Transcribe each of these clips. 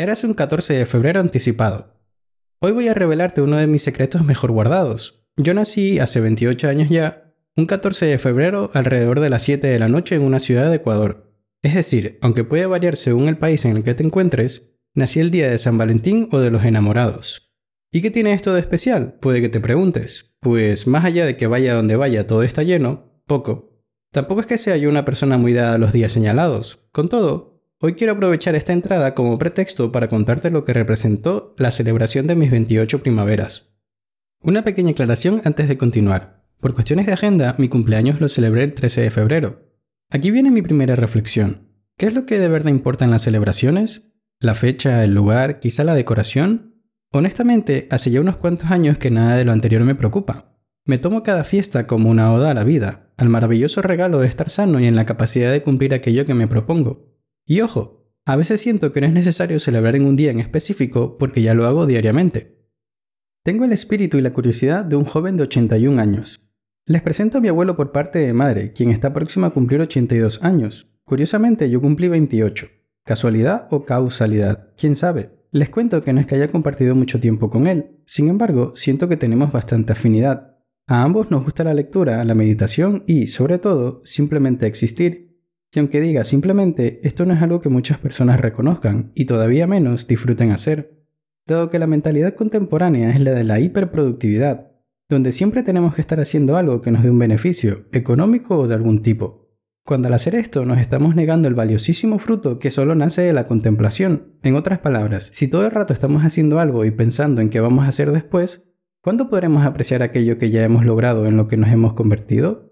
Eras un 14 de febrero anticipado. Hoy voy a revelarte uno de mis secretos mejor guardados. Yo nací hace 28 años ya, un 14 de febrero alrededor de las 7 de la noche en una ciudad de Ecuador. Es decir, aunque puede variar según el país en el que te encuentres, nací el día de San Valentín o de los enamorados. ¿Y qué tiene esto de especial? Puede que te preguntes. Pues más allá de que vaya donde vaya todo está lleno, poco. Tampoco es que sea yo una persona muy dada a los días señalados. Con todo, Hoy quiero aprovechar esta entrada como pretexto para contarte lo que representó la celebración de mis 28 primaveras. Una pequeña aclaración antes de continuar. Por cuestiones de agenda, mi cumpleaños lo celebré el 13 de febrero. Aquí viene mi primera reflexión. ¿Qué es lo que de verdad importa en las celebraciones? ¿La fecha, el lugar, quizá la decoración? Honestamente, hace ya unos cuantos años que nada de lo anterior me preocupa. Me tomo cada fiesta como una oda a la vida, al maravilloso regalo de estar sano y en la capacidad de cumplir aquello que me propongo. Y ojo, a veces siento que no es necesario celebrar en un día en específico porque ya lo hago diariamente. Tengo el espíritu y la curiosidad de un joven de 81 años. Les presento a mi abuelo por parte de madre, quien está próximo a cumplir 82 años. Curiosamente, yo cumplí 28. ¿Casualidad o causalidad? ¿Quién sabe? Les cuento que no es que haya compartido mucho tiempo con él, sin embargo, siento que tenemos bastante afinidad. A ambos nos gusta la lectura, la meditación y, sobre todo, simplemente existir y aunque diga simplemente, esto no es algo que muchas personas reconozcan y todavía menos disfruten hacer, dado que la mentalidad contemporánea es la de la hiperproductividad, donde siempre tenemos que estar haciendo algo que nos dé un beneficio, económico o de algún tipo. Cuando al hacer esto nos estamos negando el valiosísimo fruto que solo nace de la contemplación. En otras palabras, si todo el rato estamos haciendo algo y pensando en qué vamos a hacer después, ¿cuándo podremos apreciar aquello que ya hemos logrado en lo que nos hemos convertido?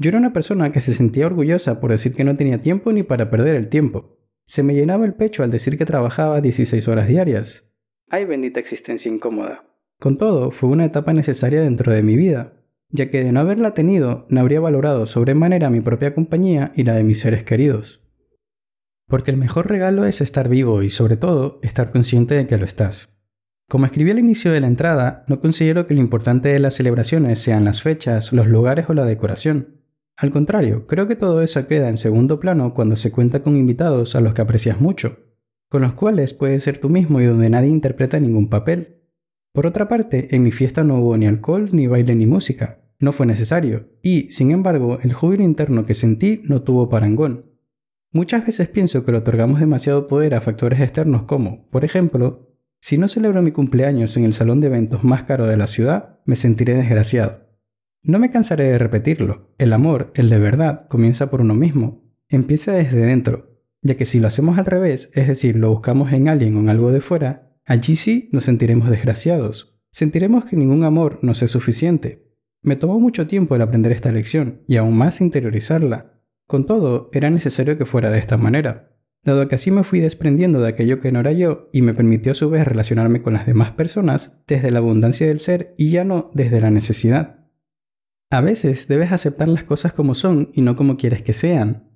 Yo era una persona que se sentía orgullosa por decir que no tenía tiempo ni para perder el tiempo. Se me llenaba el pecho al decir que trabajaba 16 horas diarias. Ay bendita existencia incómoda. Con todo, fue una etapa necesaria dentro de mi vida, ya que de no haberla tenido, no habría valorado sobremanera mi propia compañía y la de mis seres queridos. Porque el mejor regalo es estar vivo y sobre todo estar consciente de que lo estás. Como escribí al inicio de la entrada, no considero que lo importante de las celebraciones sean las fechas, los lugares o la decoración, al contrario, creo que todo eso queda en segundo plano cuando se cuenta con invitados a los que aprecias mucho, con los cuales puedes ser tú mismo y donde nadie interpreta ningún papel. Por otra parte, en mi fiesta no hubo ni alcohol, ni baile, ni música. No fue necesario, y, sin embargo, el júbilo interno que sentí no tuvo parangón. Muchas veces pienso que le otorgamos demasiado poder a factores externos como, por ejemplo, si no celebro mi cumpleaños en el salón de eventos más caro de la ciudad, me sentiré desgraciado. No me cansaré de repetirlo, el amor, el de verdad, comienza por uno mismo, empieza desde dentro, ya que si lo hacemos al revés, es decir, lo buscamos en alguien o en algo de fuera, allí sí nos sentiremos desgraciados, sentiremos que ningún amor nos es suficiente. Me tomó mucho tiempo el aprender esta lección y aún más interiorizarla. Con todo, era necesario que fuera de esta manera, dado que así me fui desprendiendo de aquello que no era yo y me permitió a su vez relacionarme con las demás personas desde la abundancia del ser y ya no desde la necesidad. A veces debes aceptar las cosas como son y no como quieres que sean.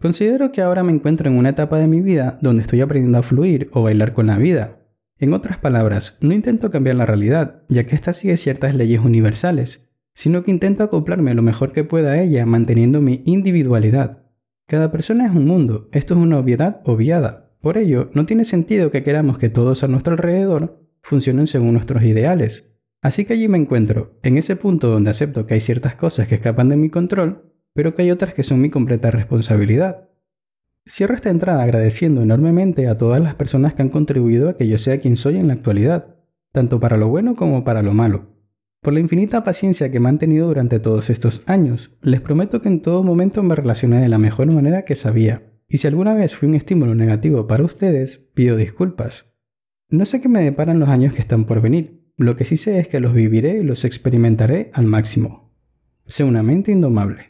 Considero que ahora me encuentro en una etapa de mi vida donde estoy aprendiendo a fluir o bailar con la vida. En otras palabras, no intento cambiar la realidad, ya que ésta sigue ciertas leyes universales, sino que intento acoplarme lo mejor que pueda a ella manteniendo mi individualidad. Cada persona es un mundo, esto es una obviedad obviada. Por ello, no tiene sentido que queramos que todos a nuestro alrededor funcionen según nuestros ideales, Así que allí me encuentro, en ese punto donde acepto que hay ciertas cosas que escapan de mi control, pero que hay otras que son mi completa responsabilidad. Cierro esta entrada agradeciendo enormemente a todas las personas que han contribuido a que yo sea quien soy en la actualidad, tanto para lo bueno como para lo malo. Por la infinita paciencia que me han tenido durante todos estos años, les prometo que en todo momento me relacioné de la mejor manera que sabía, y si alguna vez fui un estímulo negativo para ustedes, pido disculpas. No sé qué me deparan los años que están por venir, lo que sí sé es que los viviré y los experimentaré al máximo. Sé una mente indomable.